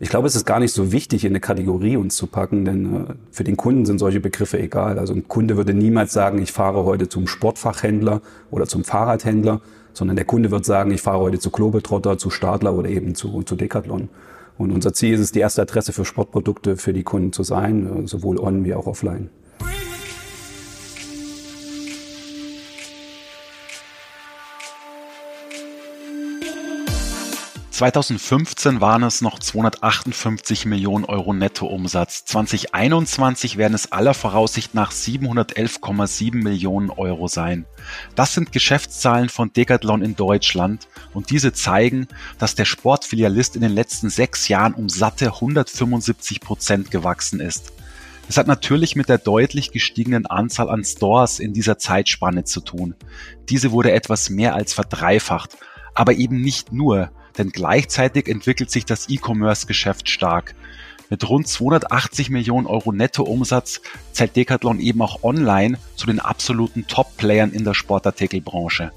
Ich glaube, es ist gar nicht so wichtig, in eine Kategorie uns zu packen, denn äh, für den Kunden sind solche Begriffe egal. Also ein Kunde würde niemals sagen, ich fahre heute zum Sportfachhändler oder zum Fahrradhändler, sondern der Kunde wird sagen, ich fahre heute zu Globetrotter, zu Stadler oder eben zu, zu Decathlon. Und unser Ziel ist es, die erste Adresse für Sportprodukte für die Kunden zu sein, äh, sowohl on wie auch offline. 2015 waren es noch 258 Millionen Euro Nettoumsatz. 2021 werden es aller Voraussicht nach 711,7 Millionen Euro sein. Das sind Geschäftszahlen von Decathlon in Deutschland und diese zeigen, dass der Sportfilialist in den letzten sechs Jahren um satte 175 Prozent gewachsen ist. Es hat natürlich mit der deutlich gestiegenen Anzahl an Stores in dieser Zeitspanne zu tun. Diese wurde etwas mehr als verdreifacht, aber eben nicht nur, denn gleichzeitig entwickelt sich das E-Commerce-Geschäft stark. Mit rund 280 Millionen Euro Nettoumsatz zählt Decathlon eben auch online zu den absoluten Top-Playern in der Sportartikelbranche.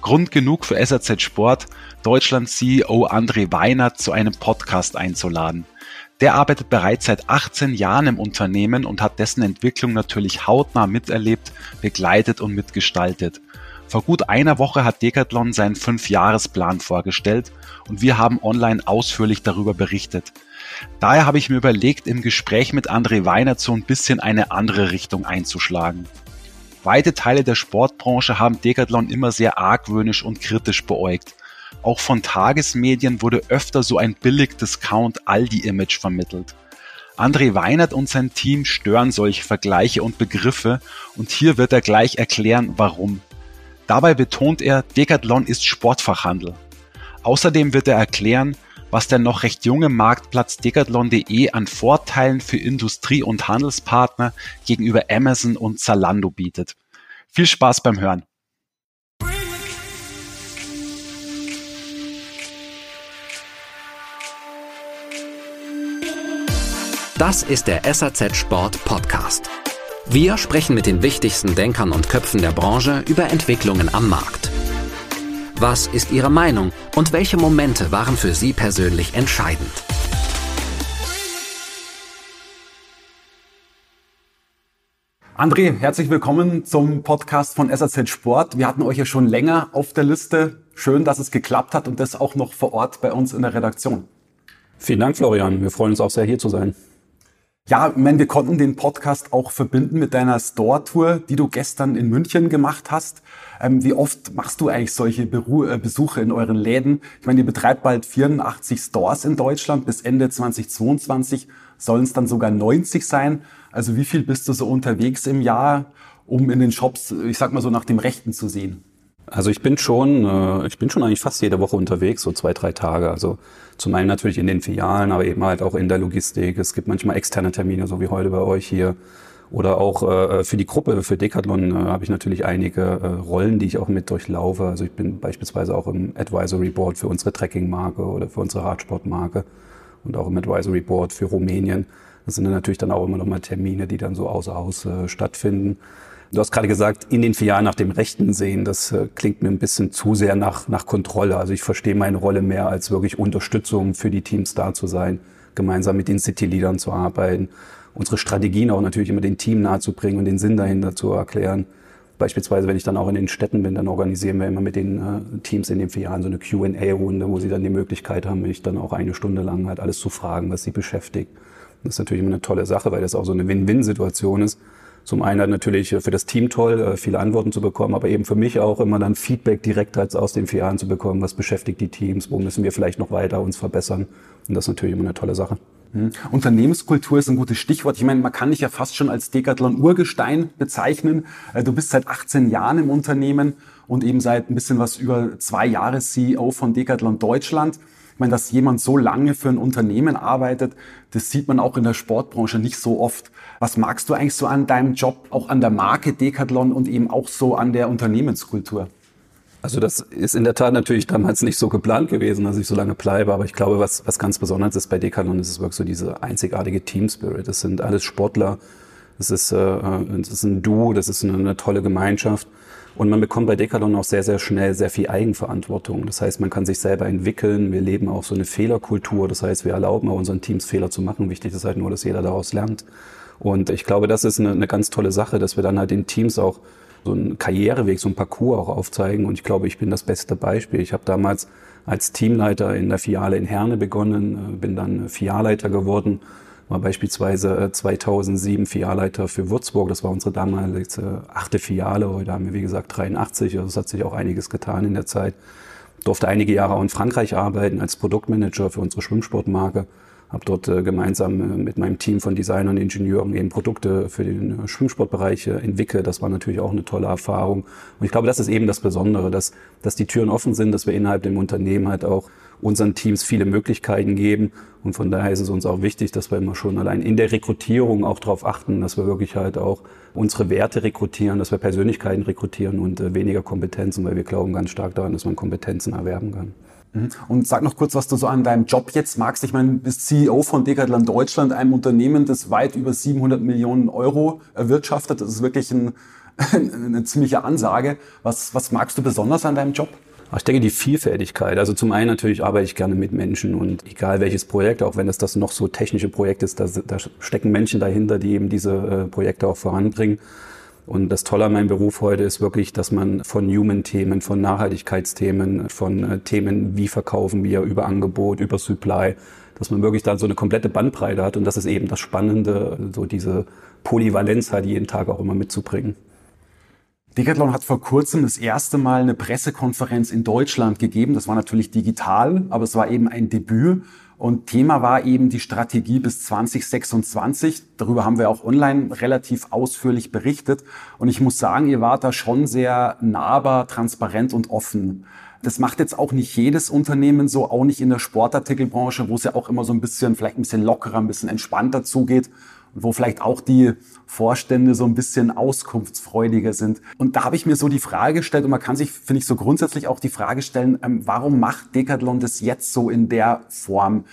Grund genug für SAZ Sport, Deutschlands CEO André Weinert zu einem Podcast einzuladen. Der arbeitet bereits seit 18 Jahren im Unternehmen und hat dessen Entwicklung natürlich hautnah miterlebt, begleitet und mitgestaltet. Vor gut einer Woche hat Decathlon seinen Fünfjahresplan vorgestellt und wir haben online ausführlich darüber berichtet. Daher habe ich mir überlegt, im Gespräch mit André Weinert so ein bisschen eine andere Richtung einzuschlagen. Weite Teile der Sportbranche haben Decathlon immer sehr argwöhnisch und kritisch beäugt. Auch von Tagesmedien wurde öfter so ein billig Discount Aldi-Image vermittelt. André Weinert und sein Team stören solche Vergleiche und Begriffe und hier wird er gleich erklären, warum. Dabei betont er, Decathlon ist Sportfachhandel. Außerdem wird er erklären, was der noch recht junge Marktplatz decathlon.de an Vorteilen für Industrie- und Handelspartner gegenüber Amazon und Zalando bietet. Viel Spaß beim Hören. Das ist der SAZ Sport Podcast. Wir sprechen mit den wichtigsten Denkern und Köpfen der Branche über Entwicklungen am Markt. Was ist Ihre Meinung und welche Momente waren für Sie persönlich entscheidend? André, herzlich willkommen zum Podcast von SAZ Sport. Wir hatten euch ja schon länger auf der Liste. Schön, dass es geklappt hat und das auch noch vor Ort bei uns in der Redaktion. Vielen Dank, Florian. Wir freuen uns auch sehr, hier zu sein. Ja, ich meine, wir konnten den Podcast auch verbinden mit deiner Store-Tour, die du gestern in München gemacht hast. Ähm, wie oft machst du eigentlich solche Beru äh, Besuche in euren Läden? Ich meine, ihr betreibt bald 84 Stores in Deutschland. Bis Ende 2022 sollen es dann sogar 90 sein. Also wie viel bist du so unterwegs im Jahr, um in den Shops, ich sag mal so, nach dem Rechten zu sehen? Also ich bin schon, äh, ich bin schon eigentlich fast jede Woche unterwegs, so zwei, drei Tage. Also zum einen natürlich in den Filialen, aber eben halt auch in der Logistik. Es gibt manchmal externe Termine, so wie heute bei euch hier. Oder auch äh, für die Gruppe, für Decathlon äh, habe ich natürlich einige äh, Rollen, die ich auch mit durchlaufe. Also ich bin beispielsweise auch im Advisory Board für unsere Trekking-Marke oder für unsere Radsportmarke und auch im Advisory Board für Rumänien. Das sind dann natürlich dann auch immer noch mal Termine, die dann so außer Haus äh, stattfinden. Du hast gerade gesagt, in den vier Jahren nach dem Rechten sehen, das äh, klingt mir ein bisschen zu sehr nach, nach Kontrolle. Also ich verstehe meine Rolle mehr als wirklich Unterstützung für die Teams da zu sein, gemeinsam mit den City-Leadern zu arbeiten, unsere Strategien auch natürlich immer den Team nahezubringen und den Sinn dahinter zu erklären. Beispielsweise, wenn ich dann auch in den Städten bin, dann organisieren wir immer mit den äh, Teams in den vier Jahren so eine Q&A-Runde, wo sie dann die Möglichkeit haben, mich dann auch eine Stunde lang halt alles zu fragen, was sie beschäftigt. Das ist natürlich immer eine tolle Sache, weil das auch so eine Win-Win-Situation ist zum einen natürlich für das Team toll, äh, viele Antworten zu bekommen, aber eben für mich auch immer dann Feedback direkt als aus den vier Jahren zu bekommen. Was beschäftigt die Teams? Wo müssen wir vielleicht noch weiter uns verbessern? Und das ist natürlich immer eine tolle Sache. Mhm. Unternehmenskultur ist ein gutes Stichwort. Ich meine, man kann dich ja fast schon als Decathlon-Urgestein bezeichnen. Äh, du bist seit 18 Jahren im Unternehmen und eben seit ein bisschen was über zwei Jahre CEO von Decathlon Deutschland. Ich meine, dass jemand so lange für ein Unternehmen arbeitet, das sieht man auch in der Sportbranche nicht so oft. Was magst du eigentlich so an deinem Job, auch an der Marke Decathlon und eben auch so an der Unternehmenskultur? Also das ist in der Tat natürlich damals nicht so geplant gewesen, dass ich so lange bleibe, aber ich glaube, was, was ganz Besonderes ist bei Decathlon, ist es wirklich so diese einzigartige Team Spirit. Das sind alles Sportler, das ist, äh, das ist ein Duo, das ist eine, eine tolle Gemeinschaft. Und man bekommt bei Decathlon auch sehr, sehr schnell sehr viel Eigenverantwortung. Das heißt, man kann sich selber entwickeln. Wir leben auch so eine Fehlerkultur. Das heißt, wir erlauben auch unseren Teams Fehler zu machen. Wichtig ist halt nur, dass jeder daraus lernt. Und ich glaube, das ist eine, eine ganz tolle Sache, dass wir dann halt den Teams auch so einen Karriereweg, so einen Parcours auch aufzeigen. Und ich glaube, ich bin das beste Beispiel. Ich habe damals als Teamleiter in der Filiale in Herne begonnen, äh, bin dann Filialleiter geworden war beispielsweise 2007 äh, Filialleiter für Würzburg. Das war unsere damalige achte Filiale. Heute haben wir, wie gesagt, 83. Also es hat sich auch einiges getan in der Zeit. Durfte einige Jahre auch in Frankreich arbeiten als Produktmanager für unsere Schwimmsportmarke. Habe dort äh, gemeinsam äh, mit meinem Team von Designern und Ingenieuren eben Produkte für den Schwimmsportbereich entwickelt. Das war natürlich auch eine tolle Erfahrung. Und ich glaube, das ist eben das Besondere, dass, dass die Türen offen sind, dass wir innerhalb dem Unternehmen halt auch unseren Teams viele Möglichkeiten geben. Und von daher ist es uns auch wichtig, dass wir immer schon allein in der Rekrutierung auch darauf achten, dass wir wirklich halt auch unsere Werte rekrutieren, dass wir Persönlichkeiten rekrutieren und äh, weniger Kompetenzen, weil wir glauben ganz stark daran, dass man Kompetenzen erwerben kann. Mhm. Und sag noch kurz, was du so an deinem Job jetzt magst. Ich meine, du bist CEO von Decathlon Deutschland, einem Unternehmen, das weit über 700 Millionen Euro erwirtschaftet. Das ist wirklich ein, eine ziemliche Ansage. Was, was magst du besonders an deinem Job? Ich denke, die Vielfältigkeit. Also zum einen natürlich arbeite ich gerne mit Menschen und egal welches Projekt, auch wenn es das noch so technische Projekt ist, da, da stecken Menschen dahinter, die eben diese äh, Projekte auch voranbringen. Und das Tolle an meinem Beruf heute ist wirklich, dass man von Human-Themen, von Nachhaltigkeitsthemen, von äh, Themen, wie verkaufen wir, über Angebot, über Supply, dass man wirklich da so eine komplette Bandbreite hat. Und das ist eben das Spannende, so diese Polyvalenz halt jeden Tag auch immer mitzubringen. Decathlon hat vor kurzem das erste Mal eine Pressekonferenz in Deutschland gegeben. Das war natürlich digital, aber es war eben ein Debüt. Und Thema war eben die Strategie bis 2026. Darüber haben wir auch online relativ ausführlich berichtet. Und ich muss sagen, ihr wart da schon sehr nahbar, transparent und offen. Das macht jetzt auch nicht jedes Unternehmen so, auch nicht in der Sportartikelbranche, wo es ja auch immer so ein bisschen, vielleicht ein bisschen lockerer, ein bisschen entspannter zugeht wo vielleicht auch die Vorstände so ein bisschen auskunftsfreudiger sind. Und da habe ich mir so die Frage gestellt, und man kann sich, finde ich, so grundsätzlich auch die Frage stellen, ähm, warum macht Decathlon das jetzt so in der Form?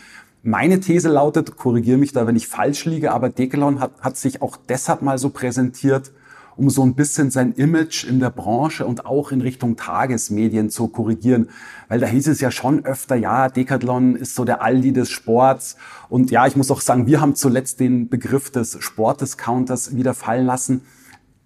Meine These lautet, korrigiere mich da, wenn ich falsch liege, aber Decathlon hat, hat sich auch deshalb mal so präsentiert, um so ein bisschen sein Image in der Branche und auch in Richtung Tagesmedien zu korrigieren. Weil da hieß es ja schon öfter, ja, Decathlon ist so der Aldi des Sports. Und ja, ich muss auch sagen, wir haben zuletzt den Begriff des Sportdiscounters wieder fallen lassen.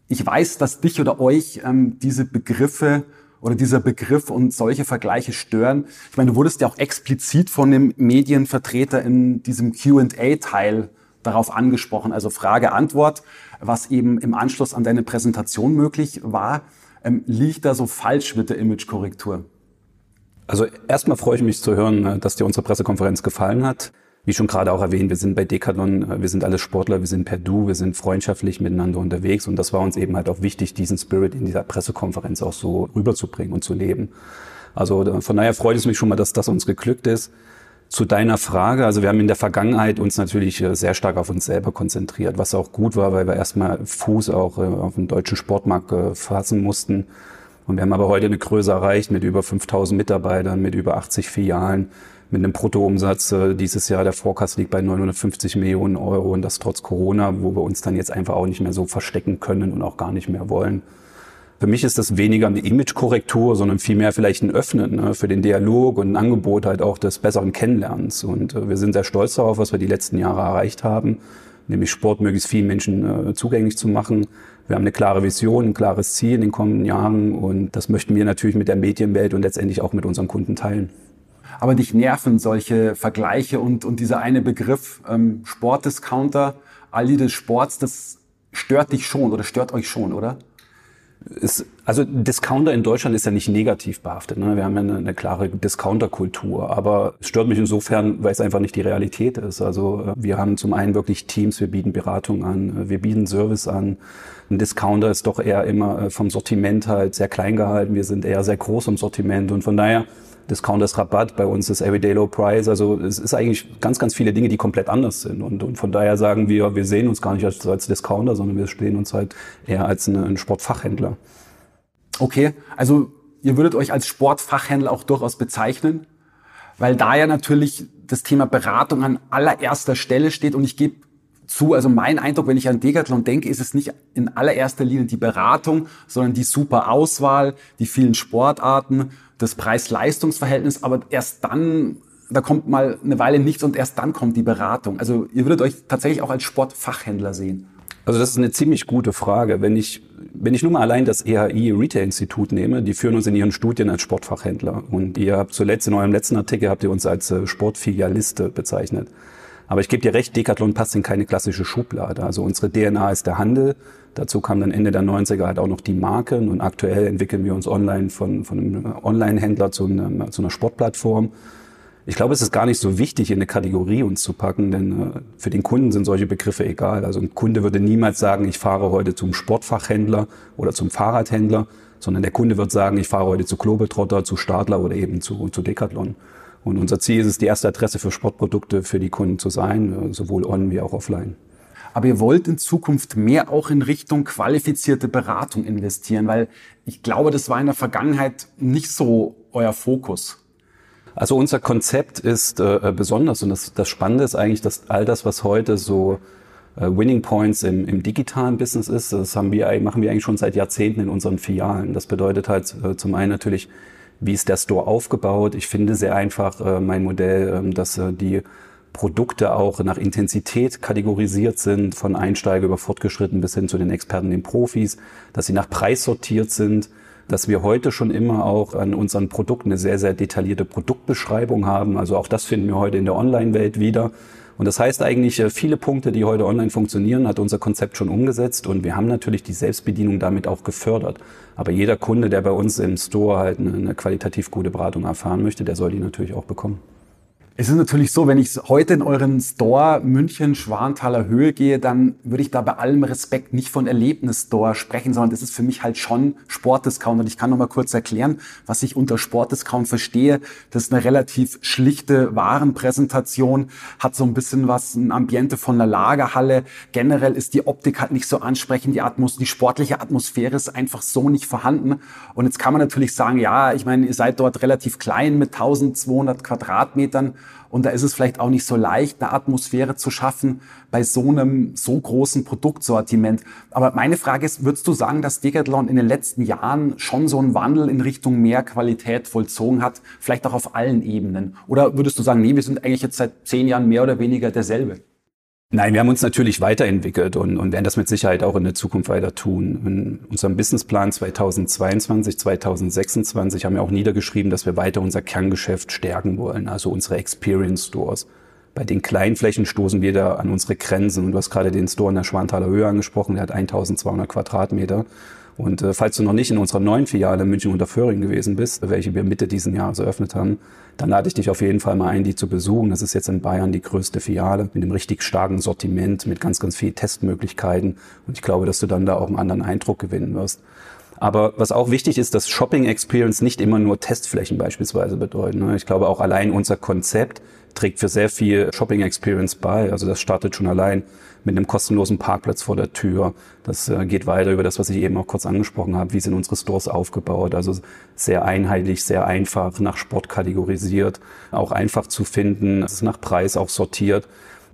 Ich weiß, dass dich oder euch ähm, diese Begriffe oder dieser Begriff und solche Vergleiche stören. Ich meine, du wurdest ja auch explizit von dem Medienvertreter in diesem Q&A-Teil darauf angesprochen, also Frage-Antwort was eben im Anschluss an deine Präsentation möglich war. Ähm, liegt da so falsch mit der Imagekorrektur? Also erstmal freue ich mich zu hören, äh, dass dir unsere Pressekonferenz gefallen hat. Wie schon gerade auch erwähnt, wir sind bei Decathlon, äh, wir sind alle Sportler, wir sind per Du, wir sind freundschaftlich miteinander unterwegs und das war uns eben halt auch wichtig, diesen Spirit in dieser Pressekonferenz auch so rüberzubringen und zu leben. Also äh, von daher freut es mich schon mal, dass das uns geglückt ist. Zu deiner Frage, also wir haben in der Vergangenheit uns natürlich äh, sehr stark auf uns selber konzentriert, was auch gut war, weil wir erstmal Fuß auch äh, auf dem deutschen Sportmarkt äh, fassen mussten. Und wir haben aber heute eine Größe erreicht mit über 5000 Mitarbeitern, mit über 80 Filialen, mit einem Bruttoumsatz dieses Jahr, der Forecast liegt bei 950 Millionen Euro und das trotz Corona, wo wir uns dann jetzt einfach auch nicht mehr so verstecken können und auch gar nicht mehr wollen. Für mich ist das weniger eine Imagekorrektur, sondern vielmehr vielleicht ein Öffnen ne, für den Dialog und ein Angebot halt auch des besseren Kennenlernens. Und äh, wir sind sehr stolz darauf, was wir die letzten Jahre erreicht haben, nämlich Sport möglichst vielen Menschen äh, zugänglich zu machen. Wir haben eine klare Vision, ein klares Ziel in den kommenden Jahren und das möchten wir natürlich mit der Medienwelt und letztendlich auch mit unseren Kunden teilen. Aber dich nerven solche Vergleiche und, und dieser eine Begriff ähm, Sportdiscounter, Aldi des Sports, das stört dich schon oder stört euch schon, oder? Ist, also Discounter in Deutschland ist ja nicht negativ behaftet. Ne? Wir haben ja eine, eine klare Discounter-Kultur. Aber es stört mich insofern, weil es einfach nicht die Realität ist. Also äh, wir haben zum einen wirklich Teams, wir bieten Beratung an, äh, wir bieten Service an. Ein Discounter ist doch eher immer äh, vom Sortiment halt sehr klein gehalten. Wir sind eher sehr groß im Sortiment. Und von daher Discount ist Rabatt, bei uns ist Everyday Low Price. Also es ist eigentlich ganz, ganz viele Dinge, die komplett anders sind. Und, und von daher sagen wir, wir sehen uns gar nicht als, als Discounter, sondern wir stehen uns halt eher als eine, ein Sportfachhändler. Okay, also ihr würdet euch als Sportfachhändler auch durchaus bezeichnen, weil da ja natürlich das Thema Beratung an allererster Stelle steht und ich gebe zu. Also mein Eindruck, wenn ich an Decathlon denke, ist es nicht in allererster Linie die Beratung, sondern die super Auswahl, die vielen Sportarten, das Preis-Leistungs-Verhältnis. Aber erst dann, da kommt mal eine Weile nichts und erst dann kommt die Beratung. Also ihr würdet euch tatsächlich auch als Sportfachhändler sehen. Also das ist eine ziemlich gute Frage. Wenn ich, wenn ich nur mal allein das EHI Retail Institut nehme, die führen uns in ihren Studien als Sportfachhändler. Und ihr habt zuletzt in eurem letzten Artikel habt ihr uns als äh, Sportfilialiste bezeichnet. Aber ich gebe dir recht, Decathlon passt in keine klassische Schublade. Also unsere DNA ist der Handel. Dazu kam dann Ende der 90er halt auch noch die Marken und aktuell entwickeln wir uns online von, von einem Online-Händler zu, einem, zu einer Sportplattform. Ich glaube, es ist gar nicht so wichtig, in eine Kategorie uns zu packen, denn äh, für den Kunden sind solche Begriffe egal. Also ein Kunde würde niemals sagen, ich fahre heute zum Sportfachhändler oder zum Fahrradhändler, sondern der Kunde wird sagen, ich fahre heute zu Globetrotter, zu Stadler oder eben zu, zu Decathlon. Und unser Ziel ist es, die erste Adresse für Sportprodukte für die Kunden zu sein, äh, sowohl on wie auch offline. Aber ihr wollt in Zukunft mehr auch in Richtung qualifizierte Beratung investieren, weil ich glaube, das war in der Vergangenheit nicht so euer Fokus. Also unser Konzept ist äh, besonders und das, das Spannende ist eigentlich, dass all das, was heute so äh, Winning Points im, im digitalen Business ist, das haben wir, machen wir eigentlich schon seit Jahrzehnten in unseren Filialen. Das bedeutet halt äh, zum einen natürlich, wie ist der Store aufgebaut? Ich finde sehr einfach äh, mein Modell, äh, dass äh, die Produkte auch nach Intensität kategorisiert sind, von Einsteiger über Fortgeschritten bis hin zu den Experten, den Profis, dass sie nach Preis sortiert sind, dass wir heute schon immer auch an unseren Produkten eine sehr, sehr detaillierte Produktbeschreibung haben. Also auch das finden wir heute in der Online-Welt wieder. Und das heißt eigentlich, äh, viele Punkte, die heute online funktionieren, hat unser Konzept schon umgesetzt und wir haben natürlich die Selbstbedienung damit auch gefördert. Aber jeder Kunde, der bei uns im Store halt eine, eine qualitativ gute Beratung erfahren möchte, der soll die natürlich auch bekommen. Es ist natürlich so, wenn ich heute in euren Store München Schwanthaler Höhe gehe, dann würde ich da bei allem Respekt nicht von Erlebnisstore sprechen, sondern das ist für mich halt schon Sportdiscount. Und ich kann noch mal kurz erklären, was ich unter Sportdiscount verstehe. Das ist eine relativ schlichte Warenpräsentation, hat so ein bisschen was, ein Ambiente von einer Lagerhalle. Generell ist die Optik halt nicht so ansprechend, die Atmos, die sportliche Atmosphäre ist einfach so nicht vorhanden. Und jetzt kann man natürlich sagen, ja, ich meine, ihr seid dort relativ klein mit 1200 Quadratmetern. Und da ist es vielleicht auch nicht so leicht, eine Atmosphäre zu schaffen bei so einem so großen Produktsortiment. Aber meine Frage ist, würdest du sagen, dass Decathlon in den letzten Jahren schon so einen Wandel in Richtung mehr Qualität vollzogen hat, vielleicht auch auf allen Ebenen? Oder würdest du sagen, nee, wir sind eigentlich jetzt seit zehn Jahren mehr oder weniger derselbe? Nein, wir haben uns natürlich weiterentwickelt und, und werden das mit Sicherheit auch in der Zukunft weiter tun. In unserem Businessplan 2022, 2026 haben wir auch niedergeschrieben, dass wir weiter unser Kerngeschäft stärken wollen, also unsere Experience Stores. Bei den Kleinflächen stoßen wir da an unsere Grenzen. Und du hast gerade den Store in der Schwanthaler Höhe angesprochen, der hat 1200 Quadratmeter. Und äh, falls du noch nicht in unserer neuen Filiale in München unter Föhring gewesen bist, welche wir Mitte diesen Jahres eröffnet haben, dann lade ich dich auf jeden Fall mal ein, die zu besuchen. Das ist jetzt in Bayern die größte Filiale mit einem richtig starken Sortiment, mit ganz, ganz viel Testmöglichkeiten. Und ich glaube, dass du dann da auch einen anderen Eindruck gewinnen wirst. Aber was auch wichtig ist, dass Shopping Experience nicht immer nur Testflächen beispielsweise bedeuten. Ne? Ich glaube auch allein unser Konzept trägt für sehr viel Shopping Experience bei. Also das startet schon allein mit einem kostenlosen Parkplatz vor der Tür. Das äh, geht weiter über das, was ich eben auch kurz angesprochen habe. Wie sind unsere Stores aufgebaut? Also sehr einheitlich, sehr einfach, nach Sport kategorisiert, auch einfach zu finden. Es ist nach Preis auch sortiert.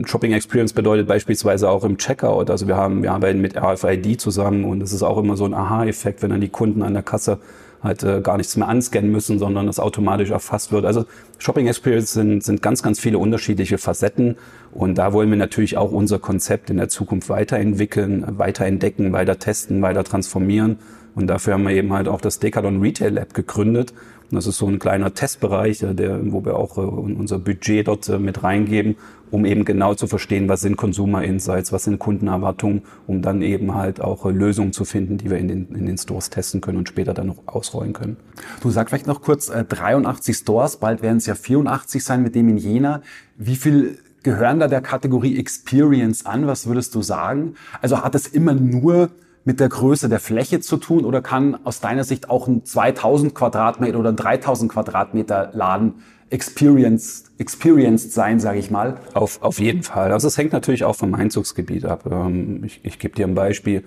Shopping Experience bedeutet beispielsweise auch im Checkout. Also wir haben, wir arbeiten mit RFID zusammen und es ist auch immer so ein Aha-Effekt, wenn dann die Kunden an der Kasse halt äh, gar nichts mehr anscannen müssen, sondern das automatisch erfasst wird. Also Shopping Experience sind, sind ganz, ganz viele unterschiedliche Facetten und da wollen wir natürlich auch unser Konzept in der Zukunft weiterentwickeln, weiterentdecken, weiter testen, weiter transformieren und dafür haben wir eben halt auch das Decathlon Retail Lab gegründet. Das ist so ein kleiner Testbereich, äh, der, wo wir auch äh, unser Budget dort äh, mit reingeben, um eben genau zu verstehen, was sind Consumer Insights, was sind Kundenerwartungen, um dann eben halt auch Lösungen zu finden, die wir in den, in den Stores testen können und später dann noch ausrollen können. Du sag vielleicht noch kurz, 83 Stores, bald werden es ja 84 sein mit dem in Jena. Wie viel gehören da der Kategorie Experience an? Was würdest du sagen? Also hat es immer nur mit der Größe der Fläche zu tun oder kann aus deiner Sicht auch ein 2000 Quadratmeter oder ein 3000 Quadratmeter Laden experienced, experienced sein, sage ich mal? Auf, auf jeden Fall. Also es hängt natürlich auch vom Einzugsgebiet ab. Ähm, ich, ich gebe dir ein Beispiel.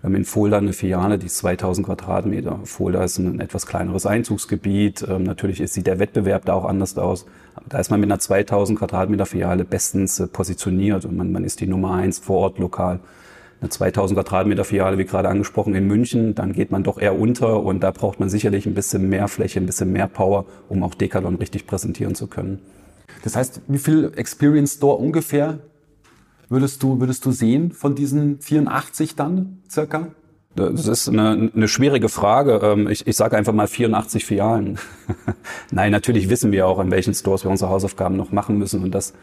Wir haben in Fulda eine Filiale, die ist 2000 Quadratmeter. Fulda ist ein etwas kleineres Einzugsgebiet. Ähm, natürlich sieht der Wettbewerb da auch anders aus. Da ist man mit einer 2000 Quadratmeter Filiale bestens äh, positioniert und man, man ist die Nummer eins vor Ort lokal. Eine 2000 Quadratmeter Filiale, wie gerade angesprochen, in München, dann geht man doch eher unter und da braucht man sicherlich ein bisschen mehr Fläche, ein bisschen mehr Power, um auch Decathlon richtig präsentieren zu können. Das heißt, wie viel Experience Store ungefähr würdest du, würdest du sehen von diesen 84 dann circa? Das ist eine, eine schwierige Frage. Ähm, ich, ich sage einfach mal 84 Filialen. Nein, natürlich wissen wir auch, an welchen Stores wir unsere Hausaufgaben noch machen müssen. Und das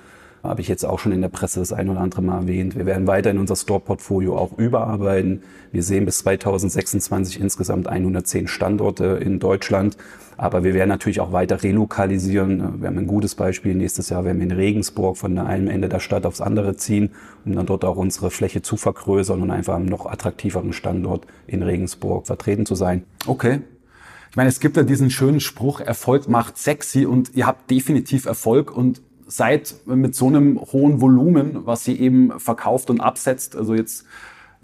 habe ich jetzt auch schon in der Presse das ein oder andere Mal erwähnt. Wir werden weiter in unser Store-Portfolio auch überarbeiten. Wir sehen bis 2026 insgesamt 110 Standorte in Deutschland. Aber wir werden natürlich auch weiter relokalisieren. Wir haben ein gutes Beispiel. Nächstes Jahr werden wir in Regensburg von einem Ende der Stadt aufs andere ziehen, um dann dort auch unsere Fläche zu vergrößern und einfach am noch attraktiveren Standort in Regensburg vertreten zu sein. Okay. Ich meine, es gibt ja diesen schönen Spruch, Erfolg macht sexy und ihr habt definitiv Erfolg und seid mit so einem hohen Volumen, was ihr eben verkauft und absetzt, also jetzt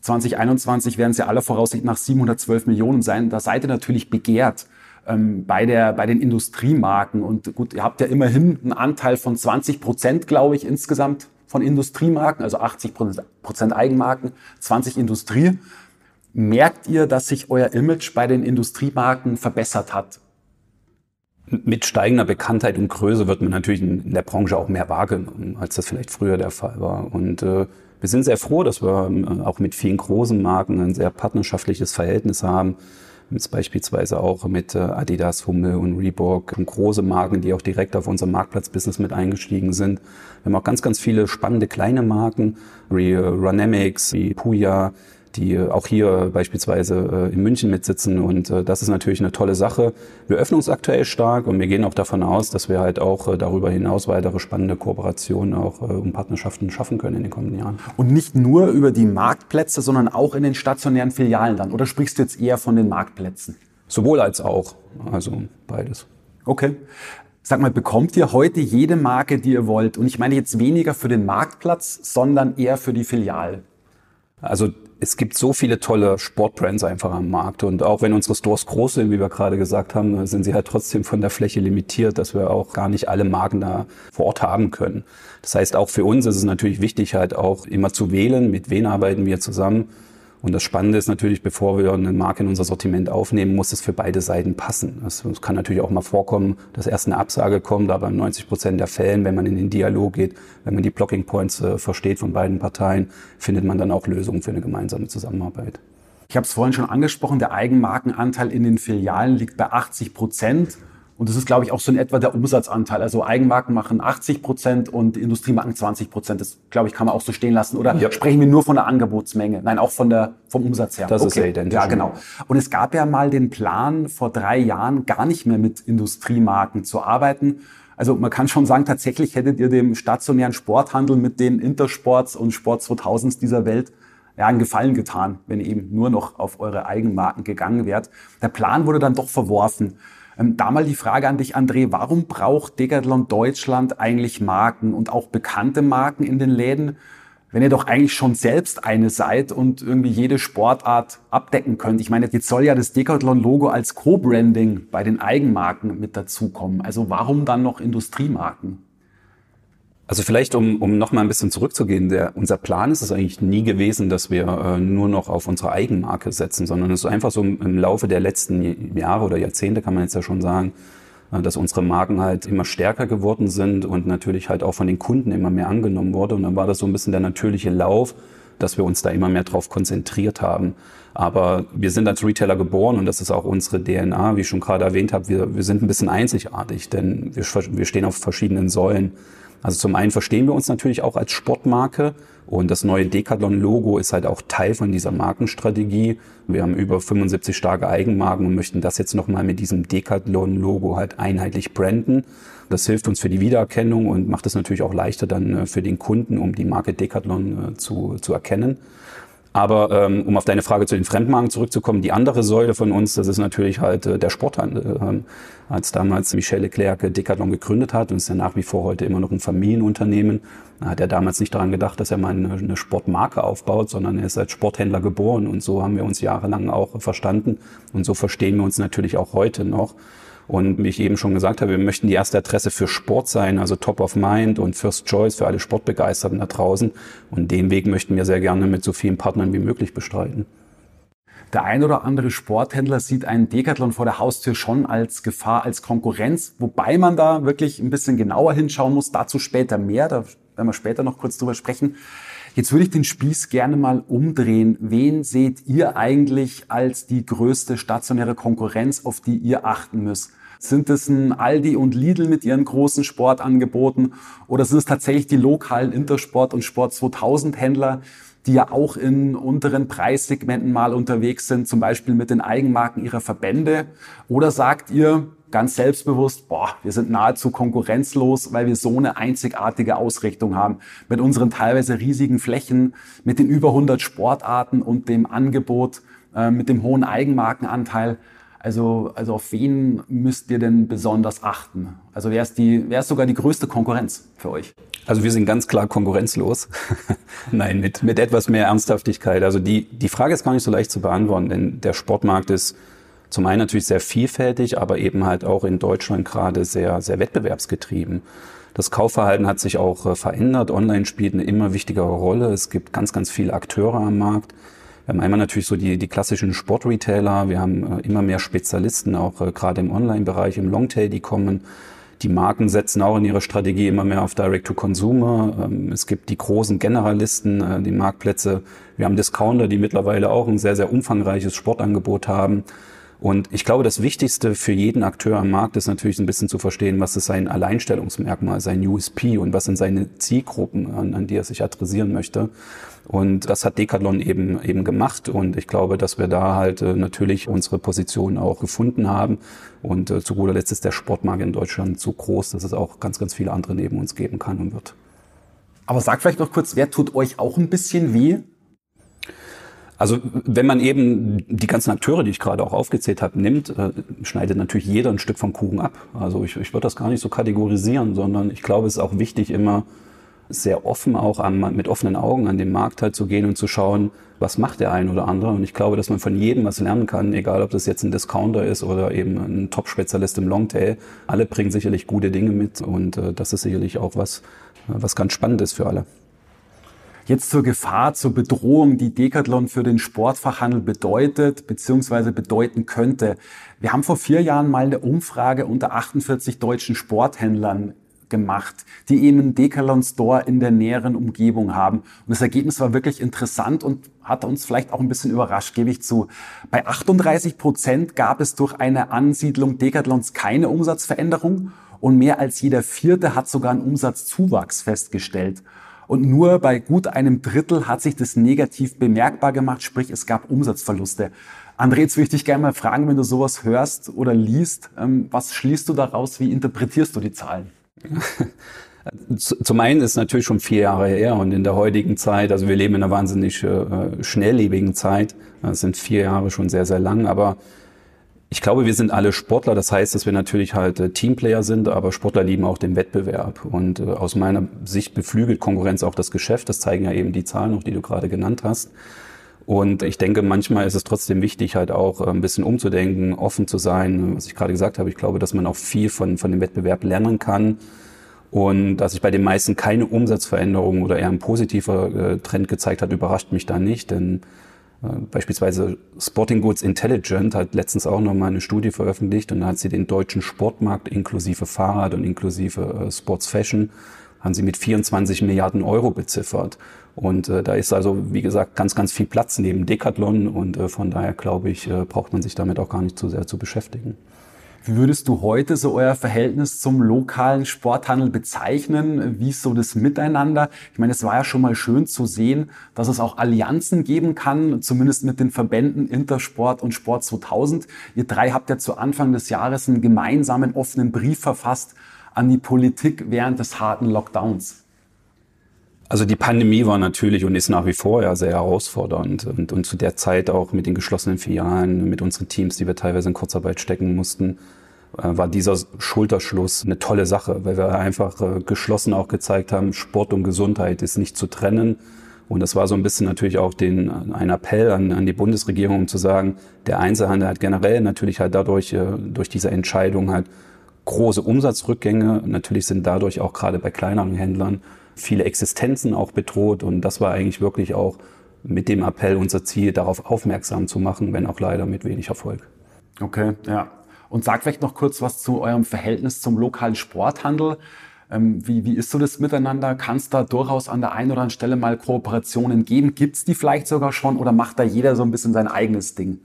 2021 werden es ja aller Voraussicht nach 712 Millionen sein, da seid ihr natürlich begehrt ähm, bei, der, bei den Industriemarken. Und gut, ihr habt ja immerhin einen Anteil von 20 Prozent, glaube ich, insgesamt von Industriemarken, also 80 Prozent Eigenmarken, 20 Industrie. Merkt ihr, dass sich euer Image bei den Industriemarken verbessert hat? Mit steigender Bekanntheit und Größe wird man natürlich in der Branche auch mehr wahrgenommen, als das vielleicht früher der Fall war. Und äh, wir sind sehr froh, dass wir äh, auch mit vielen großen Marken ein sehr partnerschaftliches Verhältnis haben. Jetzt beispielsweise auch mit äh, Adidas, Hummel und Reebok, große Marken, die auch direkt auf unser Marktplatzbusiness mit eingestiegen sind. Wir haben auch ganz, ganz viele spannende kleine Marken, wie äh, Runamics, wie Puya, die auch hier beispielsweise äh, in München mitsitzen. Und äh, das ist natürlich eine tolle Sache. Wir öffnen uns aktuell stark und wir gehen auch davon aus, dass wir halt auch äh, darüber hinaus weitere spannende Kooperationen auch um Partnerschaften schaffen können in den kommenden Jahren. Und nicht nur über die Marktplätze, sondern auch in den stationären Filialen dann. Oder sprichst du jetzt eher von den Marktplätzen? Sowohl als auch. Also beides. Okay. Sag mal, bekommt ihr heute jede Marke, die ihr wollt? Und ich meine jetzt weniger für den Marktplatz, sondern eher für die Filiale. Also es gibt so viele tolle Sportbrands einfach am Markt und auch wenn unsere Stores groß sind, wie wir gerade gesagt haben, sind sie halt trotzdem von der Fläche limitiert, dass wir auch gar nicht alle Marken da vor Ort haben können. Das heißt, auch für uns ist es natürlich wichtig, halt auch immer zu wählen, mit wen arbeiten wir zusammen und das Spannende ist natürlich, bevor wir eine Marke in unser Sortiment aufnehmen, muss es für beide Seiten passen. Es kann natürlich auch mal vorkommen, dass erst eine Absage kommt, aber in 90 Prozent der Fällen, wenn man in den Dialog geht, wenn man die Blocking Points äh, versteht von beiden Parteien, findet man dann auch Lösungen für eine gemeinsame Zusammenarbeit. Ich habe es vorhin schon angesprochen, der Eigenmarkenanteil in den Filialen liegt bei 80 Prozent. Und das ist, glaube ich, auch so in etwa der Umsatzanteil. Also Eigenmarken machen 80 Prozent und Industriemarken 20 Prozent. Das, glaube ich, kann man auch so stehen lassen. Oder ja. sprechen wir nur von der Angebotsmenge? Nein, auch von der, vom Umsatz her. Das okay. ist ja identisch. Ja, genau. Und es gab ja mal den Plan, vor drei Jahren gar nicht mehr mit Industriemarken zu arbeiten. Also man kann schon sagen, tatsächlich hättet ihr dem stationären Sporthandel mit den Intersports und Sport 2000s dieser Welt ja, einen Gefallen getan, wenn ihr eben nur noch auf eure Eigenmarken gegangen wärt. Der Plan wurde dann doch verworfen. Ähm, da mal die Frage an dich, André, warum braucht Decathlon Deutschland eigentlich Marken und auch bekannte Marken in den Läden, wenn ihr doch eigentlich schon selbst eine seid und irgendwie jede Sportart abdecken könnt? Ich meine, jetzt soll ja das Decathlon-Logo als Co-Branding bei den Eigenmarken mit dazukommen. Also warum dann noch Industriemarken? Also vielleicht, um, um noch mal ein bisschen zurückzugehen, der, unser Plan ist es eigentlich nie gewesen, dass wir äh, nur noch auf unsere Eigenmarke setzen, sondern es ist einfach so im Laufe der letzten Jahre oder Jahrzehnte, kann man jetzt ja schon sagen, äh, dass unsere Marken halt immer stärker geworden sind und natürlich halt auch von den Kunden immer mehr angenommen wurde. Und dann war das so ein bisschen der natürliche Lauf, dass wir uns da immer mehr drauf konzentriert haben. Aber wir sind als Retailer geboren und das ist auch unsere DNA, wie ich schon gerade erwähnt habe. Wir, wir sind ein bisschen einzigartig, denn wir, wir stehen auf verschiedenen Säulen. Also zum einen verstehen wir uns natürlich auch als Sportmarke und das neue Decathlon-Logo ist halt auch Teil von dieser Markenstrategie. Wir haben über 75 starke Eigenmarken und möchten das jetzt nochmal mit diesem Decathlon-Logo halt einheitlich branden. Das hilft uns für die Wiedererkennung und macht es natürlich auch leichter dann äh, für den Kunden, um die Marke Decathlon äh, zu, zu erkennen. Aber ähm, um auf deine Frage zu den Fremdmarken zurückzukommen, die andere Säule von uns, das ist natürlich halt äh, der Sporthandel. Ähm, als damals Michel Leclerc Decathlon gegründet hat und ist ja nach wie vor heute immer noch ein Familienunternehmen, hat er damals nicht daran gedacht, dass er mal eine, eine Sportmarke aufbaut, sondern er ist als Sporthändler geboren und so haben wir uns jahrelang auch verstanden und so verstehen wir uns natürlich auch heute noch. Und wie ich eben schon gesagt habe, wir möchten die erste Adresse für Sport sein, also Top of Mind und First Choice für alle Sportbegeisterten da draußen. Und den Weg möchten wir sehr gerne mit so vielen Partnern wie möglich bestreiten. Der ein oder andere Sporthändler sieht einen Decathlon vor der Haustür schon als Gefahr, als Konkurrenz, wobei man da wirklich ein bisschen genauer hinschauen muss. Dazu später mehr, da werden wir später noch kurz drüber sprechen. Jetzt würde ich den Spieß gerne mal umdrehen. Wen seht ihr eigentlich als die größte stationäre Konkurrenz, auf die ihr achten müsst? Sind es ein Aldi und Lidl mit ihren großen Sportangeboten oder sind es tatsächlich die lokalen Intersport und Sport 2000 Händler, die ja auch in unteren Preissegmenten mal unterwegs sind, zum Beispiel mit den Eigenmarken ihrer Verbände? Oder sagt ihr, ganz selbstbewusst, boah, wir sind nahezu konkurrenzlos, weil wir so eine einzigartige Ausrichtung haben. Mit unseren teilweise riesigen Flächen, mit den über 100 Sportarten und dem Angebot, äh, mit dem hohen Eigenmarkenanteil. Also, also auf wen müsst ihr denn besonders achten? Also wer ist, die, wer ist sogar die größte Konkurrenz für euch? Also wir sind ganz klar konkurrenzlos. Nein, mit, mit etwas mehr Ernsthaftigkeit. Also die, die Frage ist gar nicht so leicht zu beantworten, denn der Sportmarkt ist zum einen natürlich sehr vielfältig, aber eben halt auch in Deutschland gerade sehr, sehr wettbewerbsgetrieben. Das Kaufverhalten hat sich auch äh, verändert. Online spielt eine immer wichtigere Rolle. Es gibt ganz, ganz viele Akteure am Markt. Wir haben einmal natürlich so die, die klassischen Sportretailer. Wir haben äh, immer mehr Spezialisten, auch äh, gerade im Online-Bereich, im Longtail, die kommen. Die Marken setzen auch in ihrer Strategie immer mehr auf Direct-to-Consumer. Ähm, es gibt die großen Generalisten, die Marktplätze. Wir haben Discounter, die mittlerweile auch ein sehr, sehr umfangreiches Sportangebot haben. Und ich glaube, das Wichtigste für jeden Akteur am Markt ist natürlich ein bisschen zu verstehen, was ist sein Alleinstellungsmerkmal, sein USP und was sind seine Zielgruppen, an, an die er sich adressieren möchte. Und das hat Decathlon eben, eben gemacht. Und ich glaube, dass wir da halt äh, natürlich unsere Position auch gefunden haben. Und äh, zu guter Letzt ist der Sportmarkt in Deutschland so groß, dass es auch ganz, ganz viele andere neben uns geben kann und wird. Aber sag vielleicht noch kurz, wer tut euch auch ein bisschen weh? Also wenn man eben die ganzen Akteure, die ich gerade auch aufgezählt habe, nimmt, äh, schneidet natürlich jeder ein Stück vom Kuchen ab. Also ich, ich würde das gar nicht so kategorisieren, sondern ich glaube, es ist auch wichtig, immer sehr offen auch am, mit offenen Augen an den Markt halt zu gehen und zu schauen, was macht der ein oder andere. Und ich glaube, dass man von jedem was lernen kann, egal ob das jetzt ein Discounter ist oder eben ein Top-Spezialist im Longtail. Alle bringen sicherlich gute Dinge mit und äh, das ist sicherlich auch was, was ganz spannend ist für alle. Jetzt zur Gefahr, zur Bedrohung, die Decathlon für den Sportfachhandel bedeutet bzw. bedeuten könnte. Wir haben vor vier Jahren mal eine Umfrage unter 48 deutschen Sporthändlern gemacht, die eben einen Decathlon Store in der näheren Umgebung haben. Und das Ergebnis war wirklich interessant und hat uns vielleicht auch ein bisschen überrascht, gebe ich zu. Bei 38 Prozent gab es durch eine Ansiedlung Decathlons keine Umsatzveränderung und mehr als jeder Vierte hat sogar einen Umsatzzuwachs festgestellt. Und nur bei gut einem Drittel hat sich das negativ bemerkbar gemacht, sprich es gab Umsatzverluste. André, jetzt würde ich dich gerne mal fragen, wenn du sowas hörst oder liest, ähm, was schließt du daraus, wie interpretierst du die Zahlen? Zum einen ist natürlich schon vier Jahre her und in der heutigen Zeit, also wir leben in einer wahnsinnig äh, schnelllebigen Zeit, das sind vier Jahre schon sehr, sehr lang, aber ich glaube, wir sind alle Sportler. Das heißt, dass wir natürlich halt äh, Teamplayer sind, aber Sportler lieben auch den Wettbewerb. Und äh, aus meiner Sicht beflügelt Konkurrenz auch das Geschäft. Das zeigen ja eben die Zahlen noch, die du gerade genannt hast. Und ich denke, manchmal ist es trotzdem wichtig, halt auch äh, ein bisschen umzudenken, offen zu sein. Was ich gerade gesagt habe, ich glaube, dass man auch viel von, von dem Wettbewerb lernen kann. Und dass sich bei den meisten keine Umsatzveränderung oder eher ein positiver Trend gezeigt hat, überrascht mich da nicht. Denn äh, beispielsweise Sporting Goods Intelligent hat letztens auch nochmal eine Studie veröffentlicht und da hat sie den deutschen Sportmarkt inklusive Fahrrad und inklusive äh, Sports Fashion haben sie mit 24 Milliarden Euro beziffert. Und äh, da ist also, wie gesagt, ganz, ganz viel Platz neben Decathlon und äh, von daher glaube ich, äh, braucht man sich damit auch gar nicht zu sehr zu beschäftigen. Wie würdest du heute so euer Verhältnis zum lokalen Sporthandel bezeichnen? Wie ist so das Miteinander? Ich meine, es war ja schon mal schön zu sehen, dass es auch Allianzen geben kann, zumindest mit den Verbänden Intersport und Sport 2000. Ihr drei habt ja zu Anfang des Jahres einen gemeinsamen offenen Brief verfasst an die Politik während des harten Lockdowns. Also die Pandemie war natürlich und ist nach wie vor ja sehr herausfordernd und, und zu der Zeit auch mit den geschlossenen Filialen, mit unseren Teams, die wir teilweise in Kurzarbeit stecken mussten, äh, war dieser Schulterschluss eine tolle Sache, weil wir einfach äh, geschlossen auch gezeigt haben, Sport und Gesundheit ist nicht zu trennen. Und das war so ein bisschen natürlich auch den, ein Appell an, an die Bundesregierung, um zu sagen, der Einzelhandel hat generell natürlich halt dadurch, äh, durch diese Entscheidung halt große Umsatzrückgänge. Natürlich sind dadurch auch gerade bei kleineren Händlern viele Existenzen auch bedroht. Und das war eigentlich wirklich auch mit dem Appell unser Ziel, darauf aufmerksam zu machen, wenn auch leider mit wenig Erfolg. Okay, ja. Und sag vielleicht noch kurz was zu eurem Verhältnis zum lokalen Sporthandel. Ähm, wie, wie ist so das Miteinander? Kann es da durchaus an der einen oder anderen Stelle mal Kooperationen geben? Gibt es die vielleicht sogar schon oder macht da jeder so ein bisschen sein eigenes Ding?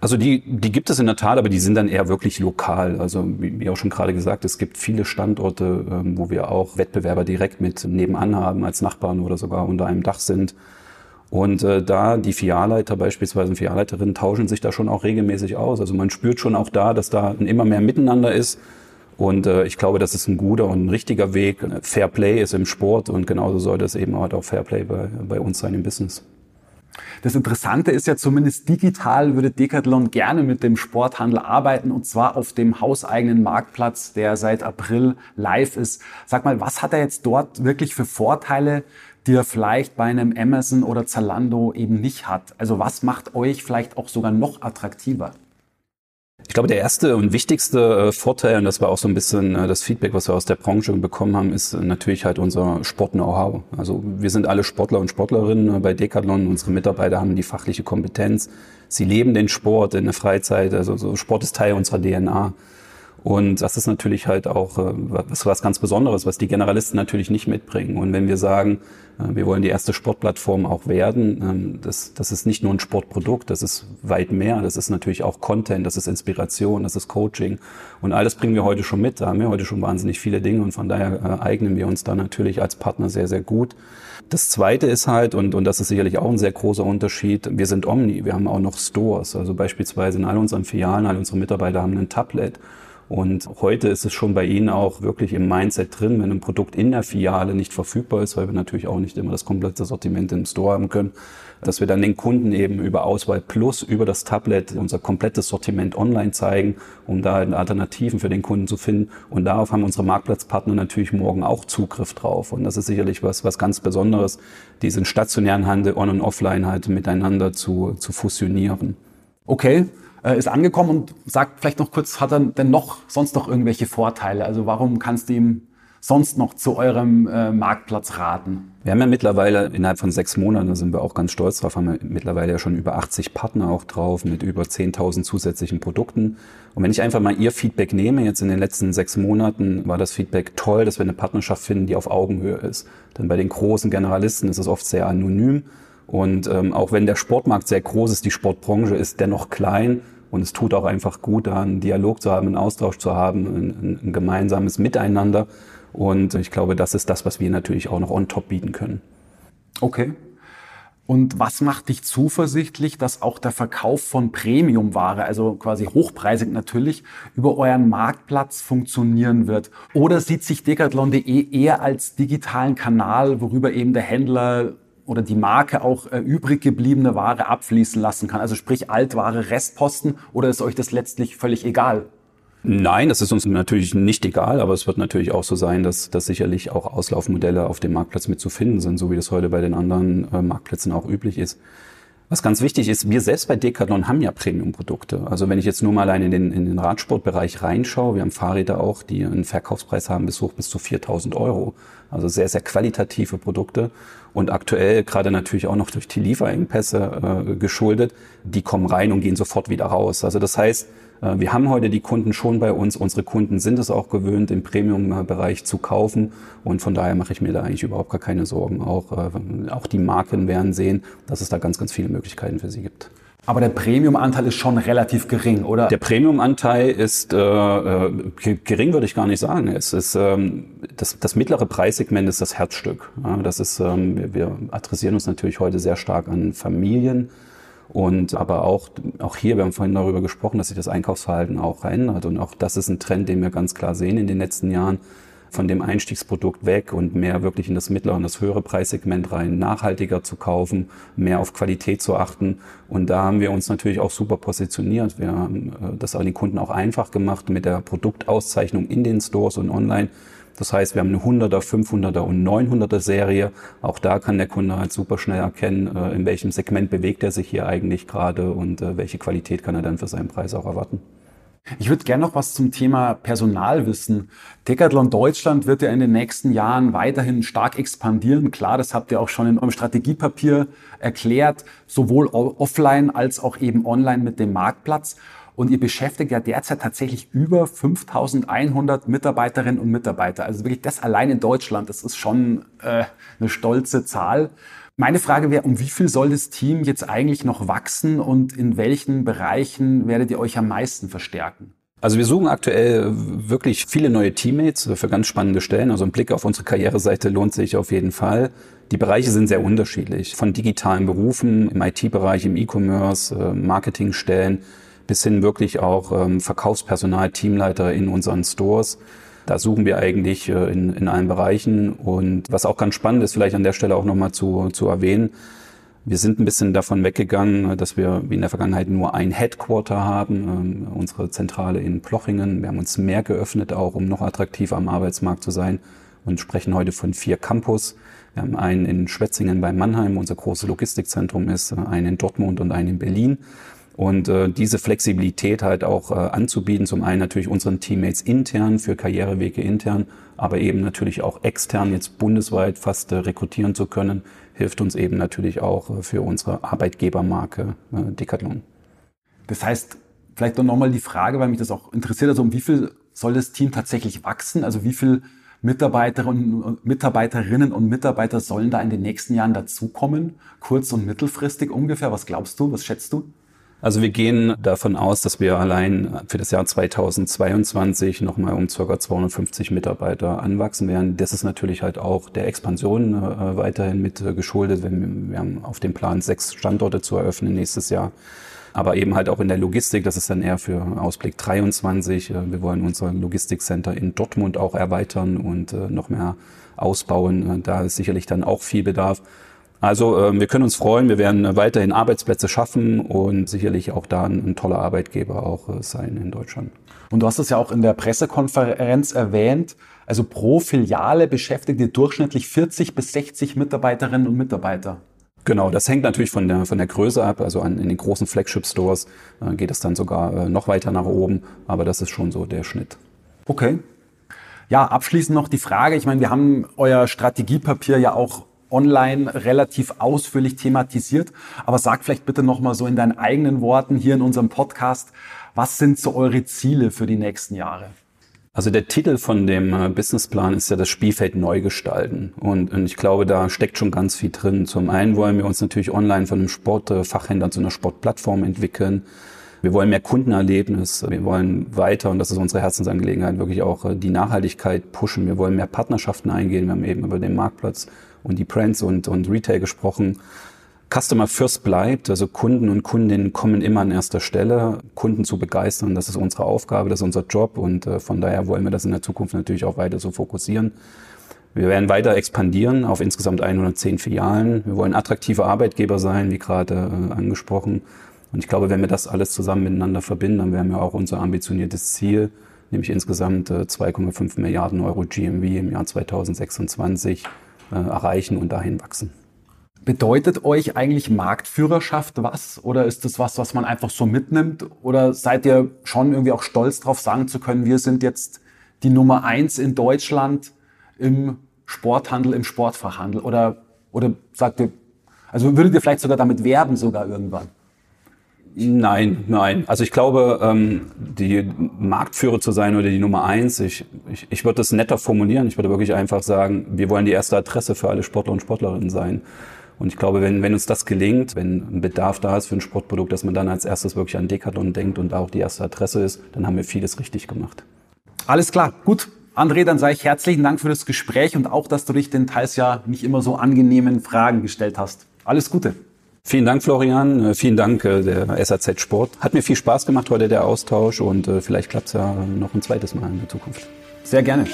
Also die, die gibt es in der Tat, aber die sind dann eher wirklich lokal. Also wie, auch schon gerade gesagt, es gibt viele Standorte, ähm, wo wir auch Wettbewerber direkt mit nebenan haben als Nachbarn oder sogar unter einem Dach sind. Und äh, da die Filialleiter beispielsweise und Filialleiterinnen tauschen sich da schon auch regelmäßig aus. Also man spürt schon auch da, dass da ein immer mehr Miteinander ist. Und äh, ich glaube, das ist ein guter und ein richtiger Weg. Fair Play ist im Sport und genauso sollte es eben auch Fair Play bei, bei uns sein im Business. Das Interessante ist ja zumindest digital würde Decathlon gerne mit dem Sporthandel arbeiten und zwar auf dem hauseigenen Marktplatz, der seit April live ist. Sag mal, was hat er jetzt dort wirklich für Vorteile, die er vielleicht bei einem Amazon oder Zalando eben nicht hat? Also was macht euch vielleicht auch sogar noch attraktiver? Ich glaube, der erste und wichtigste äh, Vorteil, und das war auch so ein bisschen äh, das Feedback, was wir aus der Branche bekommen haben, ist äh, natürlich halt unser Sport-Know-how. Also wir sind alle Sportler und Sportlerinnen bei Decathlon. Unsere Mitarbeiter haben die fachliche Kompetenz. Sie leben den Sport in der Freizeit. Also so Sport ist Teil unserer DNA. Und das ist natürlich halt auch äh, was, was ganz Besonderes, was die Generalisten natürlich nicht mitbringen. Und wenn wir sagen, äh, wir wollen die erste Sportplattform auch werden, ähm, das, das ist nicht nur ein Sportprodukt, das ist weit mehr. Das ist natürlich auch Content, das ist Inspiration, das ist Coaching. Und alles bringen wir heute schon mit. Da haben wir heute schon wahnsinnig viele Dinge und von daher äh, eignen wir uns da natürlich als Partner sehr, sehr gut. Das zweite ist halt, und, und das ist sicherlich auch ein sehr großer Unterschied, wir sind Omni, wir haben auch noch Stores. Also beispielsweise in all unseren Filialen, all unsere Mitarbeiter haben ein Tablet und heute ist es schon bei Ihnen auch wirklich im Mindset drin, wenn ein Produkt in der Filiale nicht verfügbar ist, weil wir natürlich auch nicht immer das komplette Sortiment im Store haben können, dass wir dann den Kunden eben über Auswahl Plus, über das Tablet unser komplettes Sortiment online zeigen, um da Alternativen für den Kunden zu finden. Und darauf haben unsere Marktplatzpartner natürlich morgen auch Zugriff drauf. Und das ist sicherlich was, was ganz Besonderes, diesen stationären Handel on und offline halt miteinander zu, zu fusionieren. Okay, äh, ist angekommen und sagt vielleicht noch kurz, hat er denn noch sonst noch irgendwelche Vorteile? Also warum kannst du ihm sonst noch zu eurem äh, Marktplatz raten? Wir haben ja mittlerweile innerhalb von sechs Monaten, da sind wir auch ganz stolz drauf, haben wir mittlerweile ja schon über 80 Partner auch drauf mit über 10.000 zusätzlichen Produkten. Und wenn ich einfach mal Ihr Feedback nehme, jetzt in den letzten sechs Monaten war das Feedback toll, dass wir eine Partnerschaft finden, die auf Augenhöhe ist. Denn bei den großen Generalisten ist es oft sehr anonym. Und ähm, auch wenn der Sportmarkt sehr groß ist, die Sportbranche ist dennoch klein und es tut auch einfach gut, da einen Dialog zu haben, einen Austausch zu haben, ein, ein gemeinsames Miteinander. Und ich glaube, das ist das, was wir natürlich auch noch on top bieten können. Okay. Und was macht dich zuversichtlich, dass auch der Verkauf von Premiumware, also quasi hochpreisig natürlich, über euren Marktplatz funktionieren wird? Oder sieht sich Decathlon.de eher als digitalen Kanal, worüber eben der Händler oder die Marke auch äh, übrig gebliebene Ware abfließen lassen kann? Also sprich Altware, Restposten oder ist euch das letztlich völlig egal? Nein, das ist uns natürlich nicht egal, aber es wird natürlich auch so sein, dass, dass sicherlich auch Auslaufmodelle auf dem Marktplatz mit zu finden sind, so wie das heute bei den anderen äh, Marktplätzen auch üblich ist. Was ganz wichtig ist, wir selbst bei Decathlon haben ja Premium-Produkte. Also wenn ich jetzt nur mal in den, in den Radsportbereich reinschaue, wir haben Fahrräder auch, die einen Verkaufspreis haben bis hoch bis zu 4000 Euro. Also sehr, sehr qualitative Produkte. Und aktuell, gerade natürlich auch noch durch die Lieferengpässe äh, geschuldet, die kommen rein und gehen sofort wieder raus. Also das heißt, wir haben heute die Kunden schon bei uns. Unsere Kunden sind es auch gewöhnt, im Premium-Bereich zu kaufen. Und von daher mache ich mir da eigentlich überhaupt gar keine Sorgen. Auch, äh, auch die Marken werden sehen, dass es da ganz, ganz viele Möglichkeiten für sie gibt. Aber der Premium-Anteil ist schon relativ gering, oder? Der Premium-Anteil ist äh, äh gering, würde ich gar nicht sagen. Es ist ähm, das, das mittlere Preissegment ist das Herzstück. Ja, das ist, ähm, wir, wir adressieren uns natürlich heute sehr stark an Familien und aber auch, auch hier, wir haben vorhin darüber gesprochen, dass sich das Einkaufsverhalten auch verändert. Und auch das ist ein Trend, den wir ganz klar sehen in den letzten Jahren. von dem Einstiegsprodukt weg und mehr wirklich in das mittlere und das höhere Preissegment rein, nachhaltiger zu kaufen, mehr auf Qualität zu achten. Und da haben wir uns natürlich auch super positioniert. Wir haben äh, das an den Kunden auch einfach gemacht mit der Produktauszeichnung in den Stores und online. Das heißt, wir haben eine 100er, 500er und 900er Serie. Auch da kann der Kunde halt super schnell erkennen, äh, in welchem Segment bewegt er sich hier eigentlich gerade und äh, welche Qualität kann er dann für seinen Preis auch erwarten. Ich würde gerne noch was zum Thema Personal wissen. Decathlon Deutschland wird ja in den nächsten Jahren weiterhin stark expandieren. Klar, das habt ihr auch schon in eurem Strategiepapier erklärt, sowohl offline als auch eben online mit dem Marktplatz. Und ihr beschäftigt ja derzeit tatsächlich über 5100 Mitarbeiterinnen und Mitarbeiter. Also wirklich das allein in Deutschland, das ist schon äh, eine stolze Zahl. Meine Frage wäre, um wie viel soll das Team jetzt eigentlich noch wachsen und in welchen Bereichen werdet ihr euch am meisten verstärken? Also wir suchen aktuell wirklich viele neue Teammates für ganz spannende Stellen. Also ein Blick auf unsere Karriereseite lohnt sich auf jeden Fall. Die Bereiche sind sehr unterschiedlich. Von digitalen Berufen im IT-Bereich, im E-Commerce, äh, Marketingstellen bis hin wirklich auch ähm, Verkaufspersonal, Teamleiter in unseren Stores. Da suchen wir eigentlich äh, in, in allen Bereichen. Und was auch ganz spannend ist, vielleicht an der Stelle auch nochmal zu, zu erwähnen, wir sind ein bisschen davon weggegangen, dass wir wie in der Vergangenheit nur ein Headquarter haben, ähm, unsere Zentrale in Plochingen. Wir haben uns mehr geöffnet, auch um noch attraktiver am Arbeitsmarkt zu sein und sprechen heute von vier Campus. Wir haben einen in Schwetzingen bei Mannheim, unser großes Logistikzentrum ist, äh, einen in Dortmund und einen in Berlin. Und äh, diese Flexibilität halt auch äh, anzubieten, zum einen natürlich unseren Teammates intern für Karrierewege intern, aber eben natürlich auch extern jetzt bundesweit fast äh, rekrutieren zu können, hilft uns eben natürlich auch äh, für unsere Arbeitgebermarke äh, Decathlon. Das heißt, vielleicht doch nochmal die Frage, weil mich das auch interessiert, also um wie viel soll das Team tatsächlich wachsen? Also wie viel Mitarbeiterinnen, Mitarbeiterinnen und Mitarbeiter sollen da in den nächsten Jahren dazukommen? Kurz- und mittelfristig ungefähr? Was glaubst du? Was schätzt du? Also wir gehen davon aus, dass wir allein für das Jahr 2022 nochmal um ca. 250 Mitarbeiter anwachsen werden. Das ist natürlich halt auch der Expansion äh, weiterhin mit äh, geschuldet. Wir, wir haben auf dem Plan, sechs Standorte zu eröffnen nächstes Jahr. Aber eben halt auch in der Logistik, das ist dann eher für Ausblick 23. Äh, wir wollen unser Logistikcenter in Dortmund auch erweitern und äh, noch mehr ausbauen. Äh, da ist sicherlich dann auch viel Bedarf. Also äh, wir können uns freuen, wir werden weiterhin Arbeitsplätze schaffen und sicherlich auch da ein, ein toller Arbeitgeber auch äh, sein in Deutschland. Und du hast es ja auch in der Pressekonferenz erwähnt. Also pro Filiale beschäftigt ihr durchschnittlich 40 bis 60 Mitarbeiterinnen und Mitarbeiter. Genau, das hängt natürlich von der, von der Größe ab. Also an, in den großen Flagship-Stores äh, geht es dann sogar äh, noch weiter nach oben, aber das ist schon so der Schnitt. Okay. Ja, abschließend noch die Frage. Ich meine, wir haben euer Strategiepapier ja auch online relativ ausführlich thematisiert. Aber sag vielleicht bitte nochmal so in deinen eigenen Worten hier in unserem Podcast, was sind so eure Ziele für die nächsten Jahre? Also der Titel von dem äh, Businessplan ist ja das Spielfeld neu gestalten. Und, und, ich glaube, da steckt schon ganz viel drin. Zum einen wollen wir uns natürlich online von einem Sportfachhändler zu einer Sportplattform entwickeln. Wir wollen mehr Kundenerlebnis. Wir wollen weiter, und das ist unsere Herzensangelegenheit, wirklich auch äh, die Nachhaltigkeit pushen. Wir wollen mehr Partnerschaften eingehen. Wir haben eben über den Marktplatz und die Brands und, und Retail gesprochen. Customer First bleibt, also Kunden und Kundinnen kommen immer an erster Stelle. Kunden zu begeistern, das ist unsere Aufgabe, das ist unser Job und äh, von daher wollen wir das in der Zukunft natürlich auch weiter so fokussieren. Wir werden weiter expandieren auf insgesamt 110 Filialen. Wir wollen attraktive Arbeitgeber sein, wie gerade äh, angesprochen. Und ich glaube, wenn wir das alles zusammen miteinander verbinden, dann werden wir auch unser ambitioniertes Ziel, nämlich insgesamt 2,5 äh, Milliarden Euro GMV im Jahr 2026 äh, erreichen und dahin wachsen. Bedeutet euch eigentlich Marktführerschaft was? Oder ist das was, was man einfach so mitnimmt? Oder seid ihr schon irgendwie auch stolz darauf sagen zu können, wir sind jetzt die Nummer eins in Deutschland im Sporthandel, im Sportfachhandel? Oder, oder sagt ihr, also würdet ihr vielleicht sogar damit werben sogar irgendwann? Nein, nein. Also ich glaube, ähm, die Marktführer zu sein oder die Nummer eins, ich, ich, ich würde das netter formulieren. Ich würde wirklich einfach sagen, wir wollen die erste Adresse für alle Sportler und Sportlerinnen sein. Und ich glaube, wenn, wenn uns das gelingt, wenn ein Bedarf da ist für ein Sportprodukt, dass man dann als erstes wirklich an Decathlon denkt und auch die erste Adresse ist, dann haben wir vieles richtig gemacht. Alles klar, gut. André, dann sage ich herzlichen Dank für das Gespräch und auch, dass du dich den teils ja nicht immer so angenehmen Fragen gestellt hast. Alles Gute. Vielen Dank, Florian. Äh, vielen Dank, äh, der SAZ Sport. Hat mir viel Spaß gemacht heute, der Austausch. Und äh, vielleicht klappt es ja noch ein zweites Mal in der Zukunft. Sehr gerne.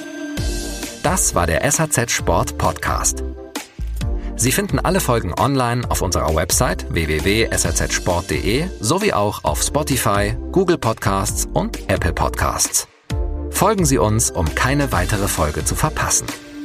Das war der SAZ Sport Podcast. Sie finden alle Folgen online auf unserer Website www.sazsport.de sowie auch auf Spotify, Google Podcasts und Apple Podcasts. Folgen Sie uns, um keine weitere Folge zu verpassen.